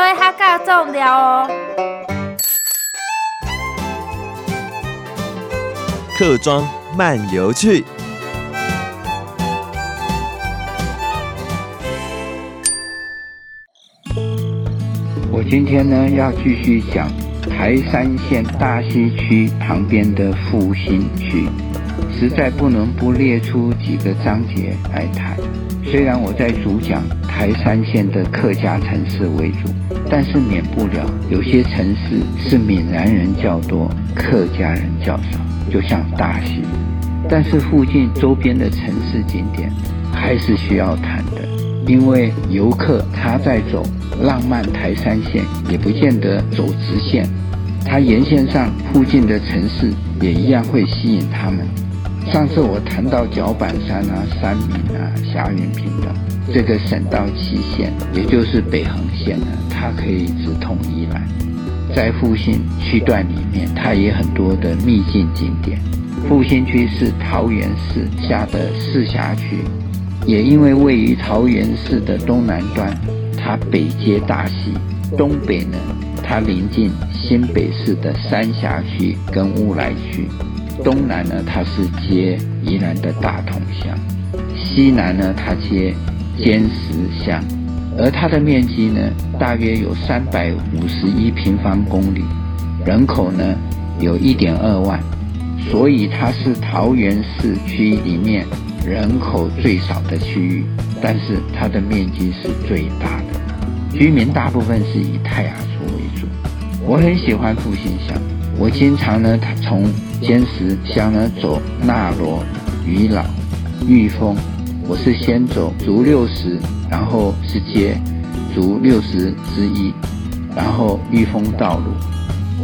所以较较重要哦。客庄漫游去。我今天呢要继续讲台山县大溪区旁边的复兴区，实在不能不列出几个章节来谈。虽然我在主讲台三线的客家城市为主，但是免不了有些城市是闽南人较多，客家人较少，就像大溪。但是附近周边的城市景点还是需要谈的，因为游客他在走。浪漫台三线也不见得走直线，他沿线上附近的城市也一样会吸引他们。上次我谈到脚板山啊、三明啊、霞云坪等这个省道七线，也就是北横线呢，它可以直通宜兰。在复兴区段里面，它也很多的秘境景点。复兴区是桃园市下的市辖区，也因为位于桃园市的东南端。它北接大溪，东北呢，它临近新北市的三峡区跟乌来区；东南呢，它是接宜兰的大同乡；西南呢，它接尖石乡。而它的面积呢，大约有三百五十一平方公里，人口呢有一点二万，所以它是桃园市区里面人口最少的区域，但是它的面积是最大的。居民大部分是以泰雅。我很喜欢复兴乡，我经常呢，从尖石乡呢走纳罗、渔老、玉峰。我是先走足六十，然后是接足六十之一，然后玉峰道路。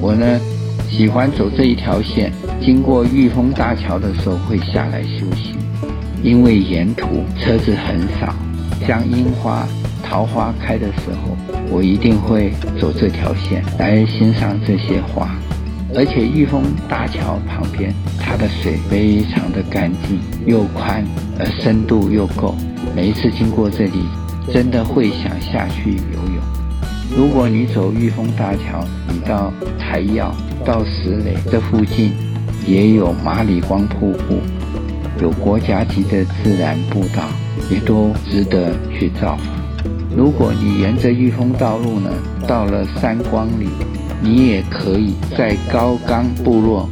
我呢喜欢走这一条线，经过玉峰大桥的时候会下来休息，因为沿途车子很少，像樱花。桃花开的时候，我一定会走这条线来欣赏这些花。而且玉峰大桥旁边，它的水非常的干净又宽，而深度又够。每一次经过这里，真的会想下去游泳。如果你走玉峰大桥，你到台药、到石磊这附近，也有马里光瀑布，有国家级的自然步道，也都值得去造访。如果你沿着玉峰道路呢，到了三光里，你也可以在高冈部落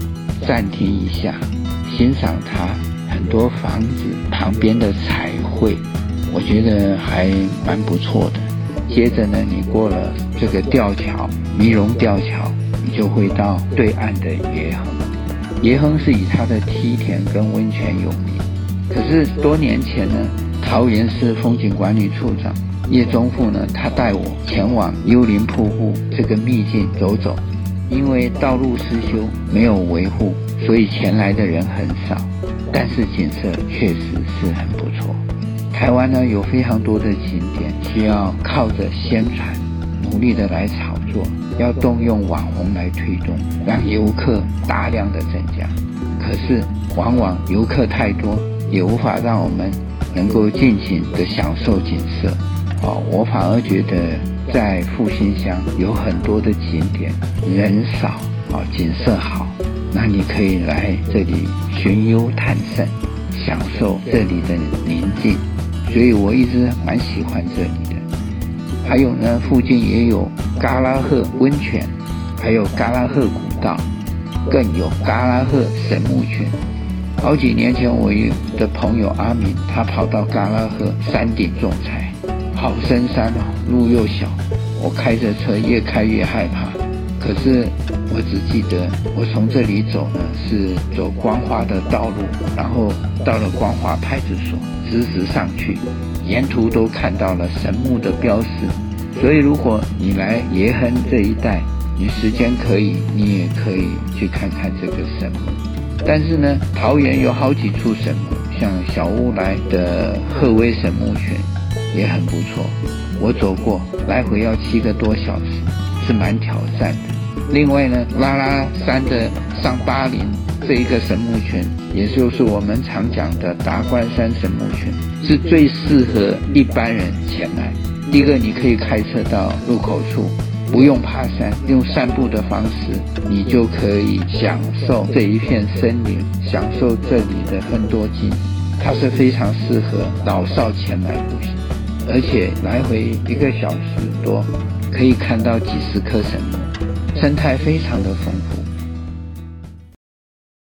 暂停一下，欣赏它很多房子旁边的彩绘，我觉得还蛮不错的。接着呢，你过了这个吊桥，迷龙吊桥，你就会到对岸的野亨。野亨是以它的梯田跟温泉有名。可是多年前呢，桃园市风景管理处长。叶宗富呢，他带我前往幽灵瀑布这个秘境走走，因为道路失修没有维护，所以前来的人很少，但是景色确实是很不错。台湾呢，有非常多的景点需要靠着宣传，努力的来炒作，要动用网红来推动，让游客大量的增加。可是往往游客太多，也无法让我们能够尽情的享受景色。哦，我反而觉得在复兴乡有很多的景点，人少，啊，景色好，那你可以来这里寻幽探胜，享受这里的宁静，所以我一直蛮喜欢这里的。还有呢，附近也有嘎拉赫温泉，还有嘎拉赫古道，更有嘎拉赫神木群。好几年前，我有的朋友阿明，他跑到嘎拉赫山顶种菜。好深山哦，路又小，我开着车越开越害怕。可是我只记得，我从这里走呢，是走光华的道路，然后到了光华派出所，直直上去，沿途都看到了神木的标识。所以如果你来爷恒这一带，你时间可以，你也可以去看看这个神木。但是呢，桃园有好几处神木，像小乌来的鹤威神木群。也很不错。我走过来回要七个多小时是蛮挑战的。另外呢拉拉山的上巴林这一个神木群也就是我们常讲的达官山神木群是最适合一般人前来。第一个你可以开车到入口处不用爬山用散步的方式你就可以享受这一片森林享受这里的很多景它是非常适合老少前来步行。而且来回一个小时多可以看到几十棵神木生态非常的丰富。